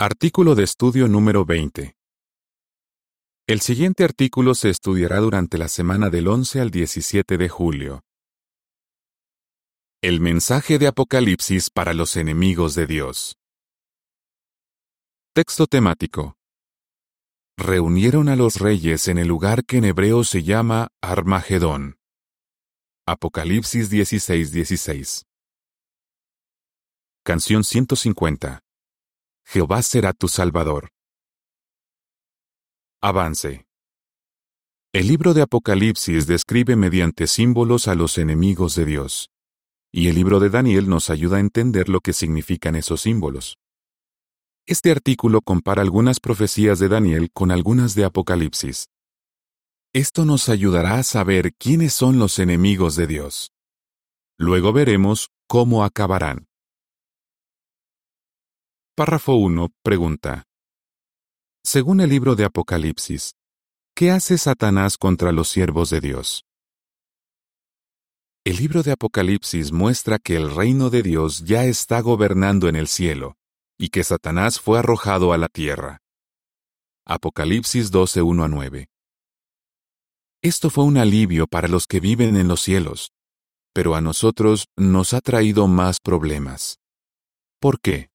Artículo de estudio número 20. El siguiente artículo se estudiará durante la semana del 11 al 17 de julio. El mensaje de Apocalipsis para los enemigos de Dios. Texto temático. Reunieron a los reyes en el lugar que en hebreo se llama Armagedón. Apocalipsis 16:16. Canción 150. Jehová será tu Salvador. Avance. El libro de Apocalipsis describe mediante símbolos a los enemigos de Dios, y el libro de Daniel nos ayuda a entender lo que significan esos símbolos. Este artículo compara algunas profecías de Daniel con algunas de Apocalipsis. Esto nos ayudará a saber quiénes son los enemigos de Dios. Luego veremos cómo acabarán. Párrafo 1. Pregunta. Según el libro de Apocalipsis, ¿qué hace Satanás contra los siervos de Dios? El libro de Apocalipsis muestra que el reino de Dios ya está gobernando en el cielo y que Satanás fue arrojado a la tierra. Apocalipsis 12, 1 a 9. Esto fue un alivio para los que viven en los cielos, pero a nosotros nos ha traído más problemas. ¿Por qué?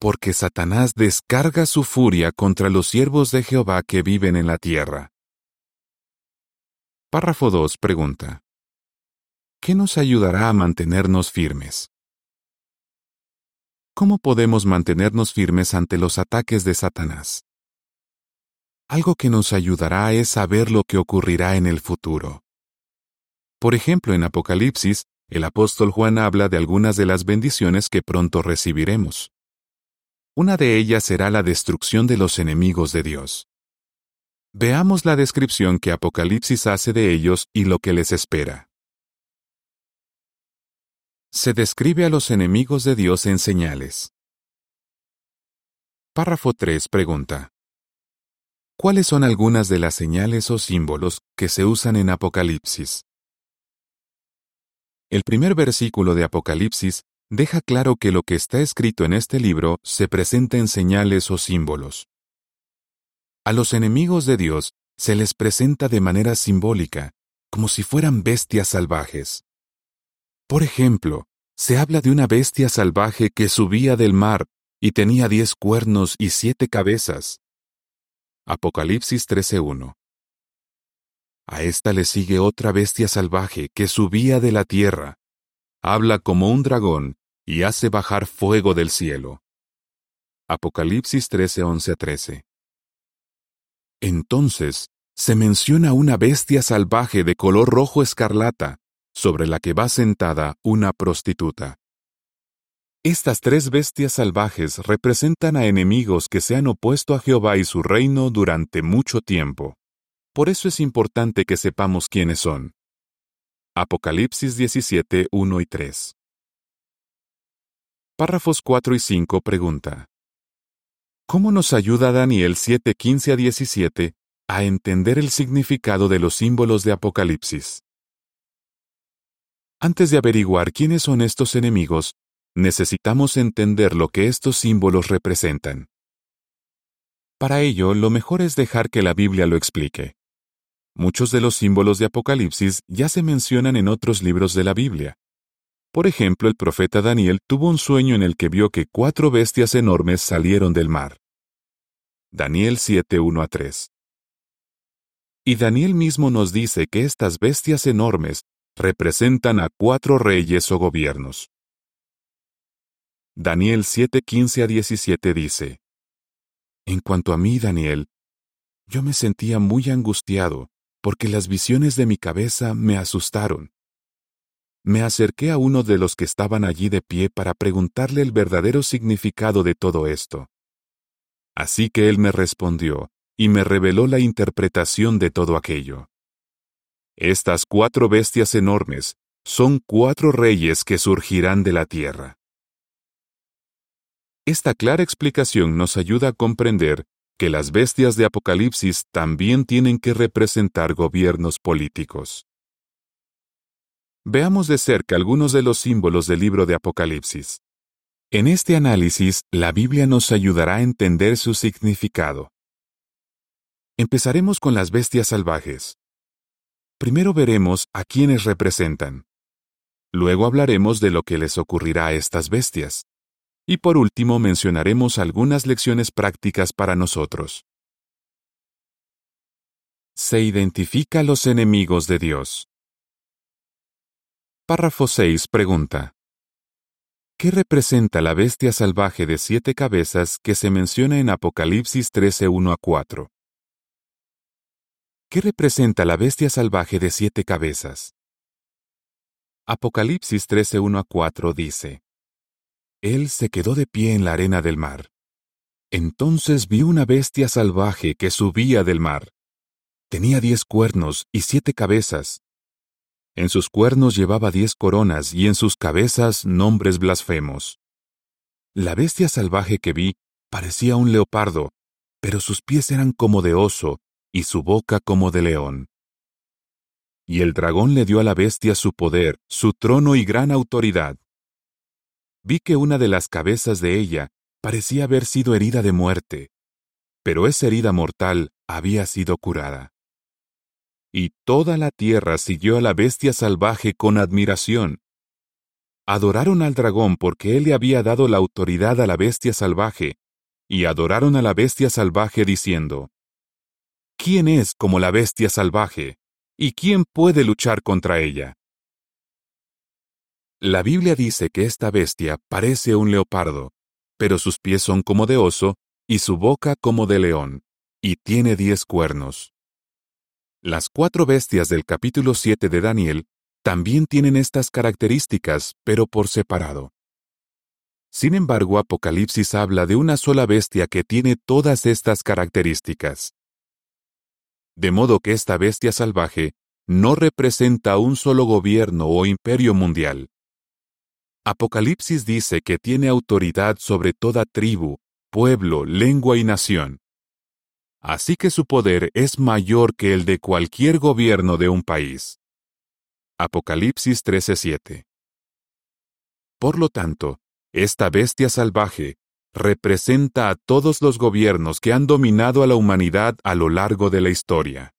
Porque Satanás descarga su furia contra los siervos de Jehová que viven en la tierra. Párrafo 2 pregunta. ¿Qué nos ayudará a mantenernos firmes? ¿Cómo podemos mantenernos firmes ante los ataques de Satanás? Algo que nos ayudará es saber lo que ocurrirá en el futuro. Por ejemplo, en Apocalipsis, el apóstol Juan habla de algunas de las bendiciones que pronto recibiremos. Una de ellas será la destrucción de los enemigos de Dios. Veamos la descripción que Apocalipsis hace de ellos y lo que les espera. Se describe a los enemigos de Dios en señales. Párrafo 3 pregunta. ¿Cuáles son algunas de las señales o símbolos que se usan en Apocalipsis? El primer versículo de Apocalipsis deja claro que lo que está escrito en este libro se presenta en señales o símbolos. A los enemigos de Dios se les presenta de manera simbólica, como si fueran bestias salvajes. Por ejemplo, se habla de una bestia salvaje que subía del mar y tenía diez cuernos y siete cabezas. Apocalipsis 13.1 A esta le sigue otra bestia salvaje que subía de la tierra. Habla como un dragón y hace bajar fuego del cielo. Apocalipsis 13, 11 13. Entonces, se menciona una bestia salvaje de color rojo escarlata, sobre la que va sentada una prostituta. Estas tres bestias salvajes representan a enemigos que se han opuesto a Jehová y su reino durante mucho tiempo. Por eso es importante que sepamos quiénes son. Apocalipsis 17, 1 y 3. Párrafos 4 y 5 pregunta. ¿Cómo nos ayuda Daniel 7, 15 a 17 a entender el significado de los símbolos de Apocalipsis? Antes de averiguar quiénes son estos enemigos, necesitamos entender lo que estos símbolos representan. Para ello, lo mejor es dejar que la Biblia lo explique. Muchos de los símbolos de Apocalipsis ya se mencionan en otros libros de la Biblia. Por ejemplo, el profeta Daniel tuvo un sueño en el que vio que cuatro bestias enormes salieron del mar. Daniel 7, 1 a 3. Y Daniel mismo nos dice que estas bestias enormes representan a cuatro reyes o gobiernos. Daniel 7, 15 a 17 dice, En cuanto a mí, Daniel, yo me sentía muy angustiado porque las visiones de mi cabeza me asustaron me acerqué a uno de los que estaban allí de pie para preguntarle el verdadero significado de todo esto. Así que él me respondió y me reveló la interpretación de todo aquello. Estas cuatro bestias enormes son cuatro reyes que surgirán de la tierra. Esta clara explicación nos ayuda a comprender que las bestias de Apocalipsis también tienen que representar gobiernos políticos. Veamos de cerca algunos de los símbolos del libro de Apocalipsis. En este análisis, la Biblia nos ayudará a entender su significado. Empezaremos con las bestias salvajes. Primero veremos a quiénes representan. Luego hablaremos de lo que les ocurrirá a estas bestias. Y por último mencionaremos algunas lecciones prácticas para nosotros. Se identifica los enemigos de Dios. Párrafo 6 pregunta. ¿Qué representa la bestia salvaje de siete cabezas que se menciona en Apocalipsis 13, 1 a 4? ¿Qué representa la bestia salvaje de siete cabezas? Apocalipsis 13, 1 a 4 dice, Él se quedó de pie en la arena del mar. Entonces vi una bestia salvaje que subía del mar. Tenía diez cuernos y siete cabezas, en sus cuernos llevaba diez coronas y en sus cabezas nombres blasfemos. La bestia salvaje que vi parecía un leopardo, pero sus pies eran como de oso y su boca como de león. Y el dragón le dio a la bestia su poder, su trono y gran autoridad. Vi que una de las cabezas de ella parecía haber sido herida de muerte, pero esa herida mortal había sido curada. Y toda la tierra siguió a la bestia salvaje con admiración. Adoraron al dragón porque él le había dado la autoridad a la bestia salvaje, y adoraron a la bestia salvaje diciendo, ¿Quién es como la bestia salvaje? ¿Y quién puede luchar contra ella? La Biblia dice que esta bestia parece un leopardo, pero sus pies son como de oso y su boca como de león, y tiene diez cuernos. Las cuatro bestias del capítulo 7 de Daniel también tienen estas características, pero por separado. Sin embargo, Apocalipsis habla de una sola bestia que tiene todas estas características. De modo que esta bestia salvaje no representa un solo gobierno o imperio mundial. Apocalipsis dice que tiene autoridad sobre toda tribu, pueblo, lengua y nación así que su poder es mayor que el de cualquier gobierno de un país. Apocalipsis 13:7 Por lo tanto, esta bestia salvaje representa a todos los gobiernos que han dominado a la humanidad a lo largo de la historia.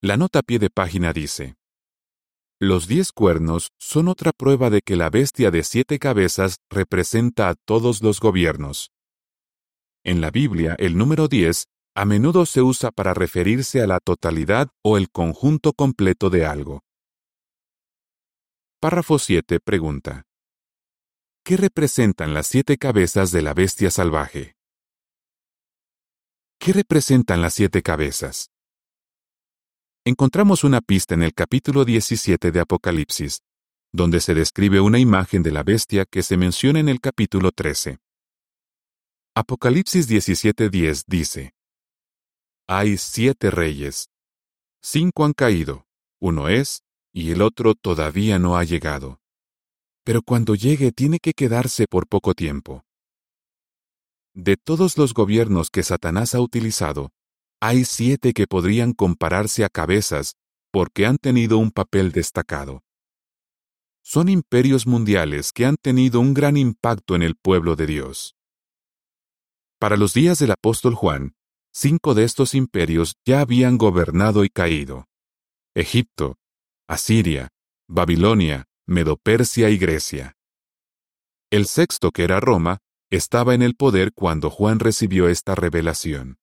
La nota pie de página dice, Los diez cuernos son otra prueba de que la bestia de siete cabezas representa a todos los gobiernos. En la Biblia, el número 10 a menudo se usa para referirse a la totalidad o el conjunto completo de algo. Párrafo 7 pregunta. ¿Qué representan las siete cabezas de la bestia salvaje? ¿Qué representan las siete cabezas? Encontramos una pista en el capítulo 17 de Apocalipsis, donde se describe una imagen de la bestia que se menciona en el capítulo 13. Apocalipsis 17:10 dice, Hay siete reyes. Cinco han caído, uno es, y el otro todavía no ha llegado. Pero cuando llegue tiene que quedarse por poco tiempo. De todos los gobiernos que Satanás ha utilizado, hay siete que podrían compararse a cabezas porque han tenido un papel destacado. Son imperios mundiales que han tenido un gran impacto en el pueblo de Dios. Para los días del apóstol Juan, cinco de estos imperios ya habían gobernado y caído. Egipto, Asiria, Babilonia, Medopersia y Grecia. El sexto, que era Roma, estaba en el poder cuando Juan recibió esta revelación.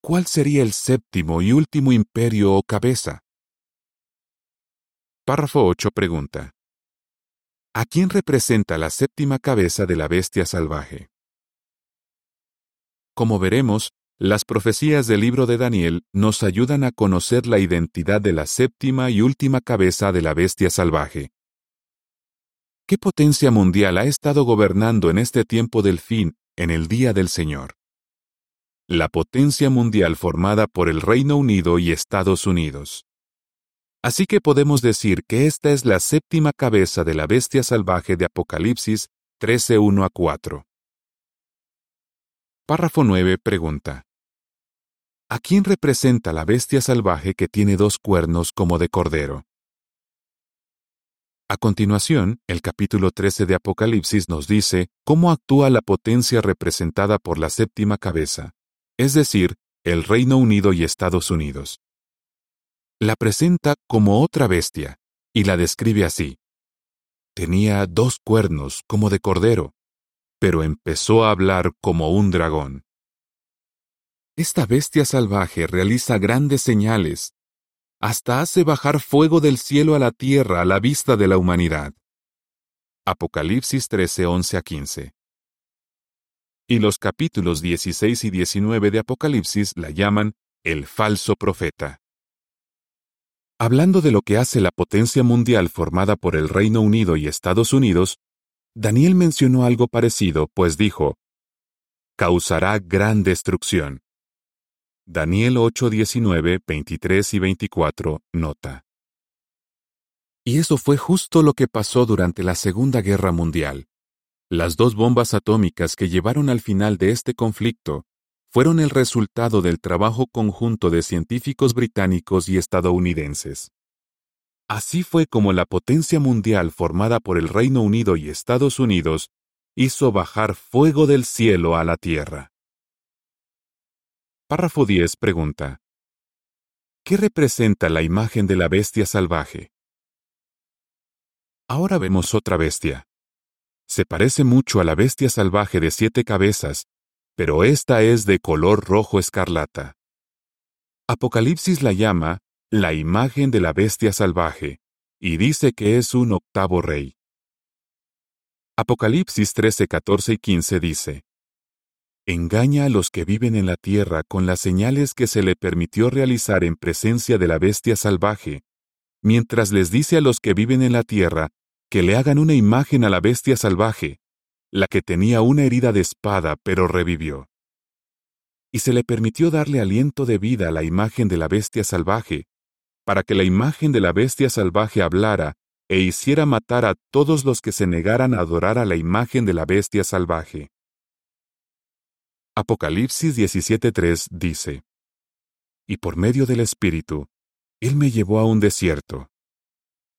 ¿Cuál sería el séptimo y último imperio o cabeza? Párrafo 8 pregunta. ¿A quién representa la séptima cabeza de la bestia salvaje? Como veremos, las profecías del libro de Daniel nos ayudan a conocer la identidad de la séptima y última cabeza de la bestia salvaje. ¿Qué potencia mundial ha estado gobernando en este tiempo del fin, en el día del Señor? La potencia mundial formada por el Reino Unido y Estados Unidos. Así que podemos decir que esta es la séptima cabeza de la bestia salvaje de Apocalipsis 13.1 a 4. Párrafo 9 pregunta. ¿A quién representa la bestia salvaje que tiene dos cuernos como de cordero? A continuación, el capítulo 13 de Apocalipsis nos dice cómo actúa la potencia representada por la séptima cabeza, es decir, el Reino Unido y Estados Unidos. La presenta como otra bestia, y la describe así. Tenía dos cuernos como de cordero, pero empezó a hablar como un dragón. Esta bestia salvaje realiza grandes señales, hasta hace bajar fuego del cielo a la tierra a la vista de la humanidad. Apocalipsis 13, 11 a 15. Y los capítulos 16 y 19 de Apocalipsis la llaman el falso profeta. Hablando de lo que hace la potencia mundial formada por el Reino Unido y Estados Unidos, Daniel mencionó algo parecido, pues dijo, causará gran destrucción. Daniel 8, 19, 23 y 24 nota. Y eso fue justo lo que pasó durante la Segunda Guerra Mundial. Las dos bombas atómicas que llevaron al final de este conflicto fueron el resultado del trabajo conjunto de científicos británicos y estadounidenses. Así fue como la potencia mundial formada por el Reino Unido y Estados Unidos hizo bajar fuego del cielo a la tierra. Párrafo 10 pregunta. ¿Qué representa la imagen de la bestia salvaje? Ahora vemos otra bestia. Se parece mucho a la bestia salvaje de siete cabezas, pero esta es de color rojo escarlata. Apocalipsis la llama la imagen de la bestia salvaje, y dice que es un octavo rey. Apocalipsis 13, 14 y 15 dice, engaña a los que viven en la tierra con las señales que se le permitió realizar en presencia de la bestia salvaje, mientras les dice a los que viven en la tierra que le hagan una imagen a la bestia salvaje, la que tenía una herida de espada pero revivió. Y se le permitió darle aliento de vida a la imagen de la bestia salvaje, para que la imagen de la bestia salvaje hablara e hiciera matar a todos los que se negaran a adorar a la imagen de la bestia salvaje. Apocalipsis 17.3 dice, Y por medio del Espíritu, Él me llevó a un desierto.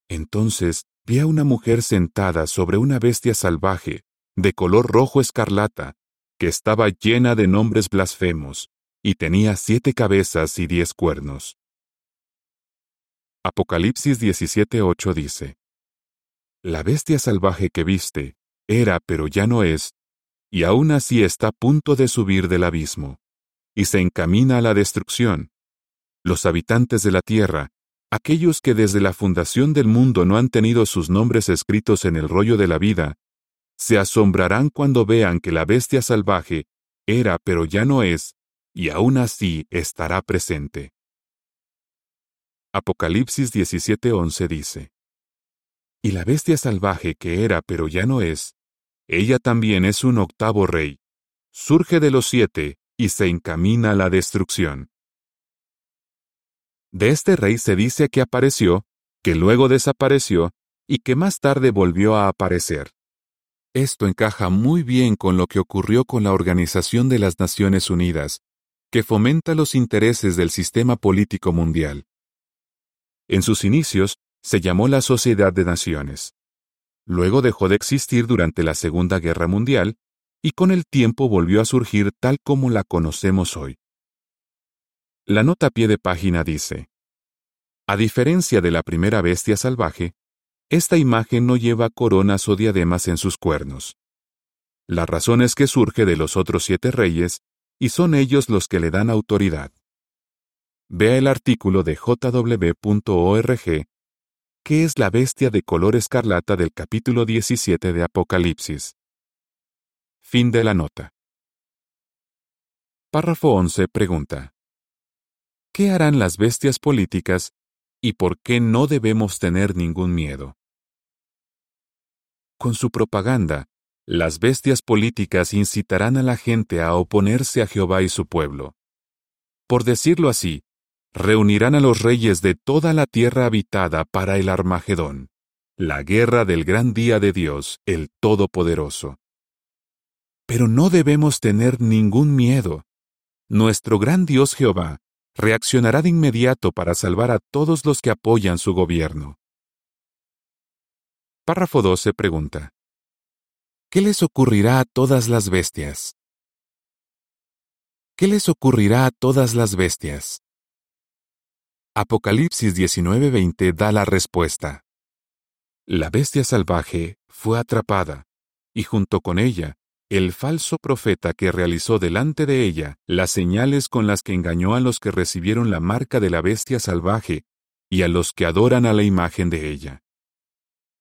Entonces vi a una mujer sentada sobre una bestia salvaje, de color rojo escarlata, que estaba llena de nombres blasfemos, y tenía siete cabezas y diez cuernos. Apocalipsis 17.8 dice, La bestia salvaje que viste, era pero ya no es, y aún así está a punto de subir del abismo, y se encamina a la destrucción. Los habitantes de la tierra, aquellos que desde la fundación del mundo no han tenido sus nombres escritos en el rollo de la vida, se asombrarán cuando vean que la bestia salvaje era pero ya no es, y aún así estará presente. Apocalipsis 17:11 dice, Y la bestia salvaje que era pero ya no es, ella también es un octavo rey. Surge de los siete y se encamina a la destrucción. De este rey se dice que apareció, que luego desapareció y que más tarde volvió a aparecer. Esto encaja muy bien con lo que ocurrió con la Organización de las Naciones Unidas, que fomenta los intereses del sistema político mundial. En sus inicios se llamó la Sociedad de Naciones. Luego dejó de existir durante la Segunda Guerra Mundial y con el tiempo volvió a surgir tal como la conocemos hoy. La nota a pie de página dice, A diferencia de la primera bestia salvaje, esta imagen no lleva coronas o diademas en sus cuernos. La razón es que surge de los otros siete reyes, y son ellos los que le dan autoridad. Vea el artículo de jw.org ¿Qué es la bestia de color escarlata del capítulo 17 de Apocalipsis? Fin de la nota. Párrafo 11 pregunta. ¿Qué harán las bestias políticas y por qué no debemos tener ningún miedo? Con su propaganda, las bestias políticas incitarán a la gente a oponerse a Jehová y su pueblo. Por decirlo así, reunirán a los reyes de toda la tierra habitada para el Armagedón, la guerra del gran día de Dios, el Todopoderoso. Pero no debemos tener ningún miedo. Nuestro gran Dios Jehová reaccionará de inmediato para salvar a todos los que apoyan su gobierno. Párrafo 12 pregunta. ¿Qué les ocurrirá a todas las bestias? ¿Qué les ocurrirá a todas las bestias? Apocalipsis 19:20 da la respuesta. La bestia salvaje fue atrapada, y junto con ella, el falso profeta que realizó delante de ella las señales con las que engañó a los que recibieron la marca de la bestia salvaje y a los que adoran a la imagen de ella.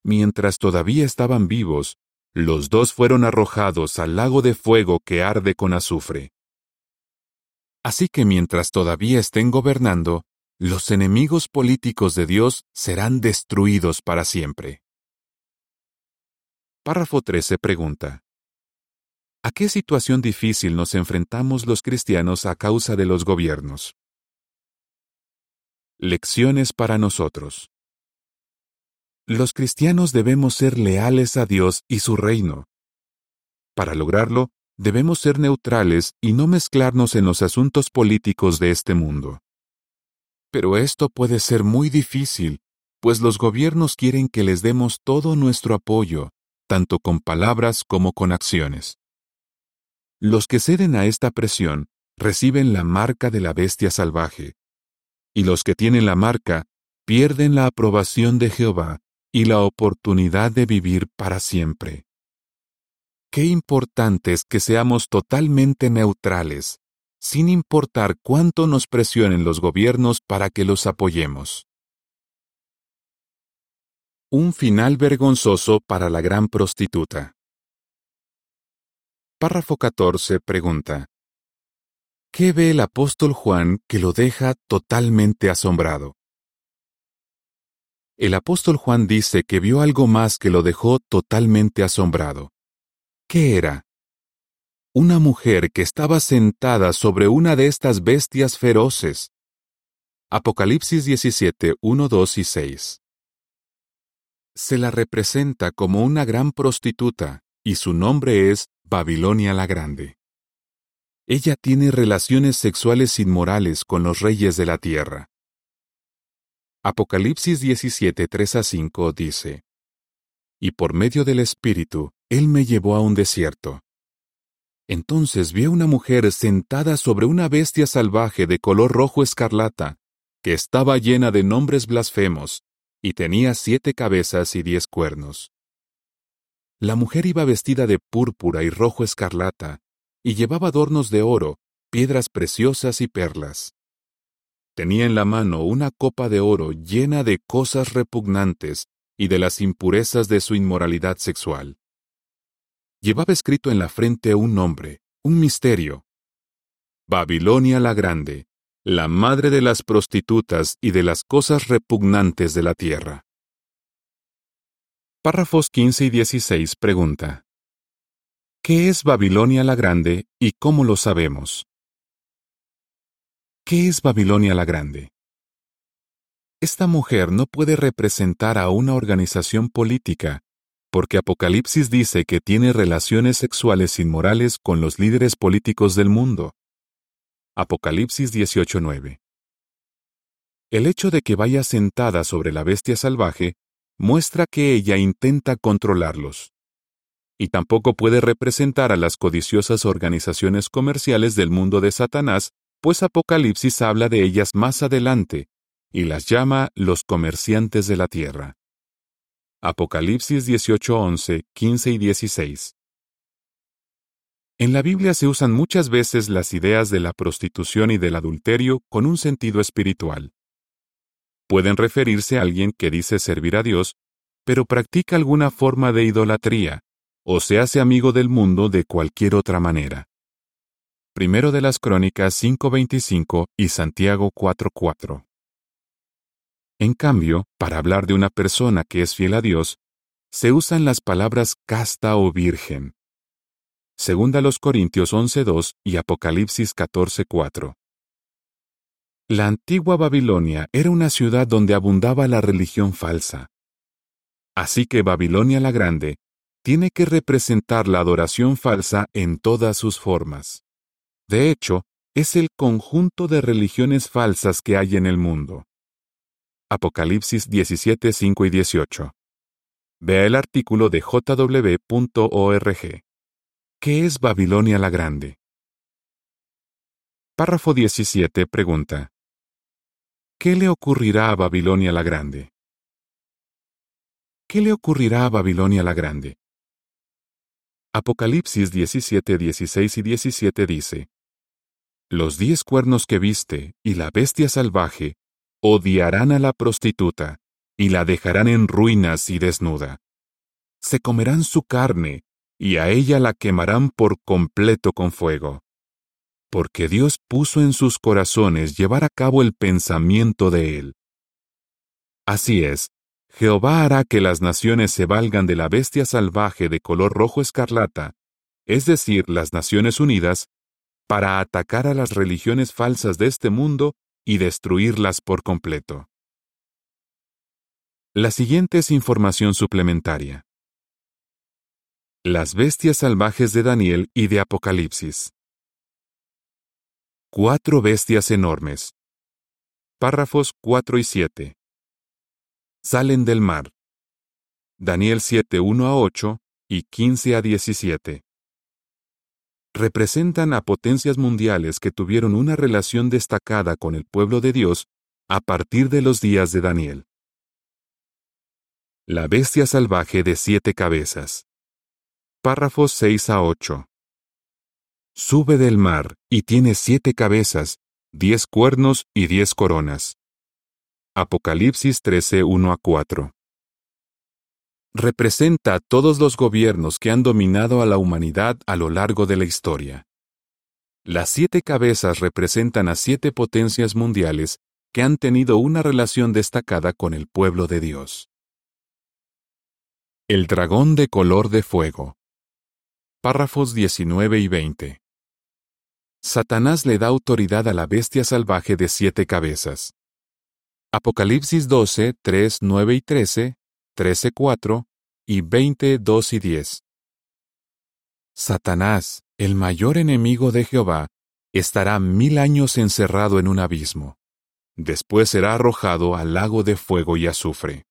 Mientras todavía estaban vivos, los dos fueron arrojados al lago de fuego que arde con azufre. Así que mientras todavía estén gobernando, los enemigos políticos de Dios serán destruidos para siempre. Párrafo 13 pregunta. ¿A qué situación difícil nos enfrentamos los cristianos a causa de los gobiernos? Lecciones para nosotros. Los cristianos debemos ser leales a Dios y su reino. Para lograrlo, debemos ser neutrales y no mezclarnos en los asuntos políticos de este mundo. Pero esto puede ser muy difícil, pues los gobiernos quieren que les demos todo nuestro apoyo, tanto con palabras como con acciones. Los que ceden a esta presión reciben la marca de la bestia salvaje, y los que tienen la marca pierden la aprobación de Jehová y la oportunidad de vivir para siempre. Qué importante es que seamos totalmente neutrales, sin importar cuánto nos presionen los gobiernos para que los apoyemos. Un final vergonzoso para la gran prostituta. Párrafo 14 pregunta. ¿Qué ve el apóstol Juan que lo deja totalmente asombrado? El apóstol Juan dice que vio algo más que lo dejó totalmente asombrado. ¿Qué era? Una mujer que estaba sentada sobre una de estas bestias feroces. Apocalipsis 17, 1, 2 y 6. Se la representa como una gran prostituta, y su nombre es Babilonia la Grande. Ella tiene relaciones sexuales inmorales con los reyes de la tierra. Apocalipsis 17, 3 a 5 dice, Y por medio del Espíritu, Él me llevó a un desierto. Entonces vi a una mujer sentada sobre una bestia salvaje de color rojo escarlata, que estaba llena de nombres blasfemos, y tenía siete cabezas y diez cuernos. La mujer iba vestida de púrpura y rojo escarlata, y llevaba adornos de oro, piedras preciosas y perlas. Tenía en la mano una copa de oro llena de cosas repugnantes y de las impurezas de su inmoralidad sexual. Llevaba escrito en la frente un nombre, un misterio. Babilonia la Grande, la madre de las prostitutas y de las cosas repugnantes de la tierra. Párrafos 15 y 16 pregunta. ¿Qué es Babilonia la Grande y cómo lo sabemos? ¿Qué es Babilonia la Grande? Esta mujer no puede representar a una organización política, porque Apocalipsis dice que tiene relaciones sexuales inmorales con los líderes políticos del mundo. Apocalipsis 18:9. El hecho de que vaya sentada sobre la bestia salvaje muestra que ella intenta controlarlos. Y tampoco puede representar a las codiciosas organizaciones comerciales del mundo de Satanás pues Apocalipsis habla de ellas más adelante y las llama los comerciantes de la tierra. Apocalipsis 18:11, 15 y 16. En la Biblia se usan muchas veces las ideas de la prostitución y del adulterio con un sentido espiritual. Pueden referirse a alguien que dice servir a Dios, pero practica alguna forma de idolatría, o se hace amigo del mundo de cualquier otra manera. Primero de las Crónicas 5.25 y Santiago 4.4. En cambio, para hablar de una persona que es fiel a Dios, se usan las palabras casta o virgen. Segunda los Corintios 11.2 y Apocalipsis 14.4. La antigua Babilonia era una ciudad donde abundaba la religión falsa. Así que Babilonia la Grande tiene que representar la adoración falsa en todas sus formas. De hecho, es el conjunto de religiones falsas que hay en el mundo. Apocalipsis 17, 5 y 18. Vea el artículo de jw.org. ¿Qué es Babilonia la Grande? Párrafo 17 pregunta. ¿Qué le ocurrirá a Babilonia la Grande? ¿Qué le ocurrirá a Babilonia la Grande? Apocalipsis 17, 16 y 17 dice, Los diez cuernos que viste y la bestia salvaje odiarán a la prostituta y la dejarán en ruinas y desnuda. Se comerán su carne y a ella la quemarán por completo con fuego. Porque Dios puso en sus corazones llevar a cabo el pensamiento de Él. Así es, Jehová hará que las naciones se valgan de la bestia salvaje de color rojo escarlata, es decir, las Naciones Unidas, para atacar a las religiones falsas de este mundo y destruirlas por completo. La siguiente es información suplementaria. Las bestias salvajes de Daniel y de Apocalipsis. Cuatro bestias enormes. Párrafos 4 y 7 salen del mar. Daniel 7, 1 a 8 y 15 a 17. Representan a potencias mundiales que tuvieron una relación destacada con el pueblo de Dios a partir de los días de Daniel. La bestia salvaje de siete cabezas. Párrafos 6 a 8. Sube del mar y tiene siete cabezas, diez cuernos y diez coronas. Apocalipsis 13, 1 a 4. Representa a todos los gobiernos que han dominado a la humanidad a lo largo de la historia. Las siete cabezas representan a siete potencias mundiales que han tenido una relación destacada con el pueblo de Dios. El dragón de color de fuego. Párrafos 19 y 20. Satanás le da autoridad a la bestia salvaje de siete cabezas. Apocalipsis 12, 3, 9 y 13, 13, 4 y 20, 2 y 10. Satanás, el mayor enemigo de Jehová, estará mil años encerrado en un abismo. Después será arrojado al lago de fuego y azufre.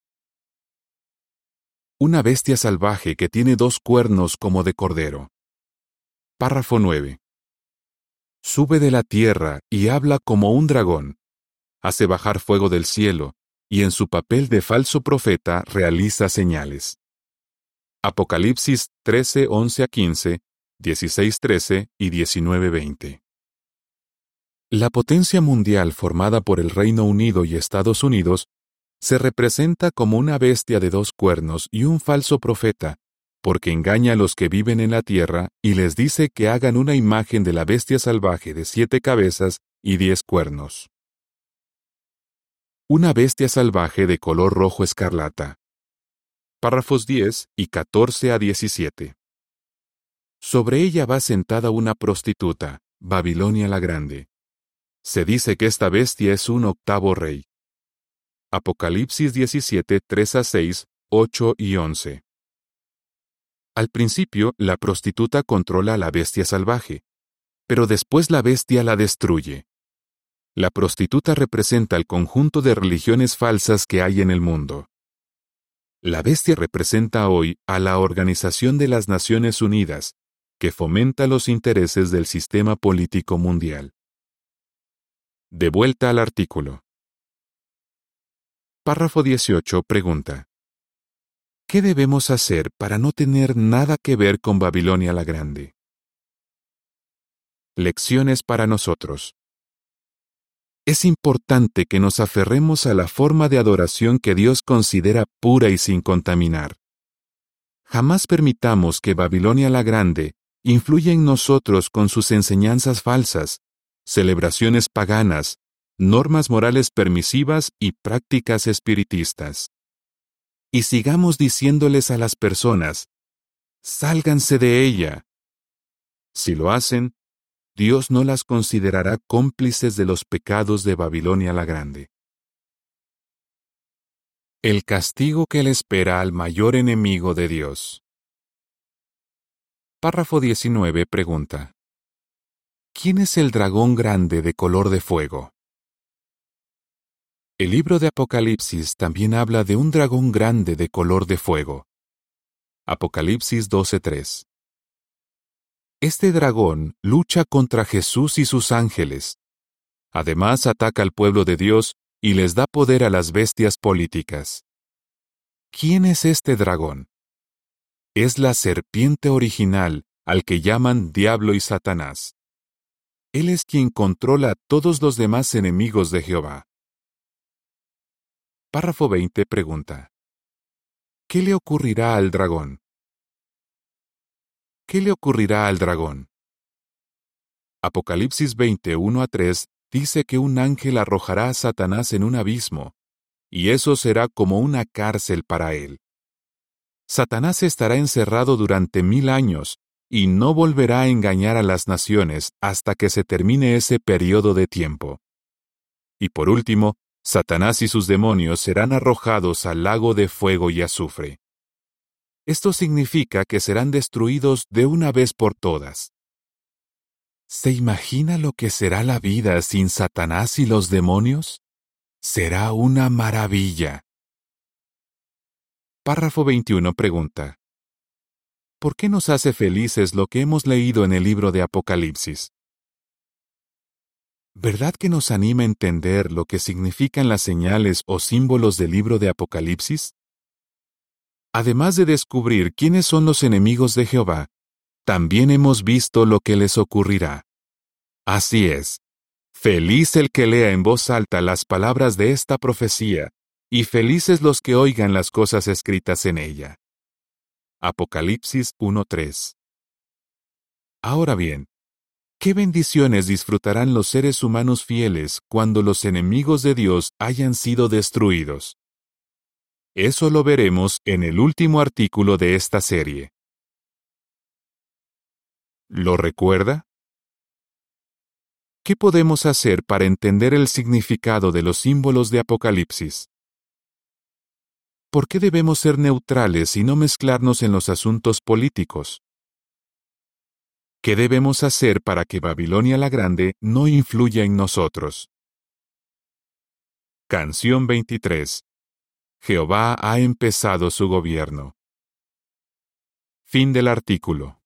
Una bestia salvaje que tiene dos cuernos como de cordero. Párrafo 9. Sube de la tierra y habla como un dragón hace bajar fuego del cielo, y en su papel de falso profeta realiza señales. Apocalipsis 13, 11 a 15, 16, 13 y 19, 20. La potencia mundial formada por el Reino Unido y Estados Unidos se representa como una bestia de dos cuernos y un falso profeta, porque engaña a los que viven en la tierra y les dice que hagan una imagen de la bestia salvaje de siete cabezas y diez cuernos una bestia salvaje de color rojo escarlata. Párrafos 10 y 14 a 17. Sobre ella va sentada una prostituta, Babilonia la Grande. Se dice que esta bestia es un octavo rey. Apocalipsis 17, 3 a 6, 8 y 11. Al principio, la prostituta controla a la bestia salvaje, pero después la bestia la destruye. La prostituta representa el conjunto de religiones falsas que hay en el mundo. La bestia representa hoy a la Organización de las Naciones Unidas, que fomenta los intereses del sistema político mundial. De vuelta al artículo. Párrafo 18 pregunta. ¿Qué debemos hacer para no tener nada que ver con Babilonia la Grande? Lecciones para nosotros. Es importante que nos aferremos a la forma de adoración que Dios considera pura y sin contaminar. Jamás permitamos que Babilonia la Grande influya en nosotros con sus enseñanzas falsas, celebraciones paganas, normas morales permisivas y prácticas espiritistas. Y sigamos diciéndoles a las personas, sálganse de ella. Si lo hacen, Dios no las considerará cómplices de los pecados de Babilonia la Grande. El castigo que le espera al mayor enemigo de Dios. Párrafo 19 pregunta. ¿Quién es el dragón grande de color de fuego? El libro de Apocalipsis también habla de un dragón grande de color de fuego, Apocalipsis 12:3 Este dragón lucha contra Jesús y sus ángeles. Además ataca al pueblo de Dios y les da poder a las bestias políticas. ¿Quién es este dragón? Es la serpiente original al que llaman Diablo y Satanás. Él es quien controla a todos los demás enemigos de Jehová. Párrafo 20 pregunta. ¿Qué le ocurrirá al dragón? ¿Qué le ocurrirá al dragón? Apocalipsis 20, 1 a 3 dice que un ángel arrojará a Satanás en un abismo, y eso será como una cárcel para él. Satanás estará encerrado durante mil años y no volverá a engañar a las naciones hasta que se termine ese periodo de tiempo. Y por último, Satanás y sus demonios serán arrojados al lago de fuego y azufre. Esto significa que serán destruidos de una vez por todas. ¿Se imagina lo que será la vida sin Satanás y los demonios? Será una maravilla. Párrafo 21 pregunta. ¿Por qué nos hace felices lo que hemos leído en el libro de Apocalipsis? ¿Verdad que nos anima a entender lo que significan las señales o símbolos del libro de Apocalipsis? Además de descubrir quiénes son los enemigos de Jehová, también hemos visto lo que les ocurrirá. Así es. Feliz el que lea en voz alta las palabras de esta profecía, y felices los que oigan las cosas escritas en ella. Apocalipsis 1.3 Ahora bien, ¿qué bendiciones disfrutarán los seres humanos fieles cuando los enemigos de Dios hayan sido destruidos? Eso lo veremos en el último artículo de esta serie. ¿Lo recuerda? ¿Qué podemos hacer para entender el significado de los símbolos de Apocalipsis? ¿Por qué debemos ser neutrales y no mezclarnos en los asuntos políticos? ¿Qué debemos hacer para que Babilonia la Grande no influya en nosotros? Canción 23 Jehová ha empezado su gobierno. Fin del artículo.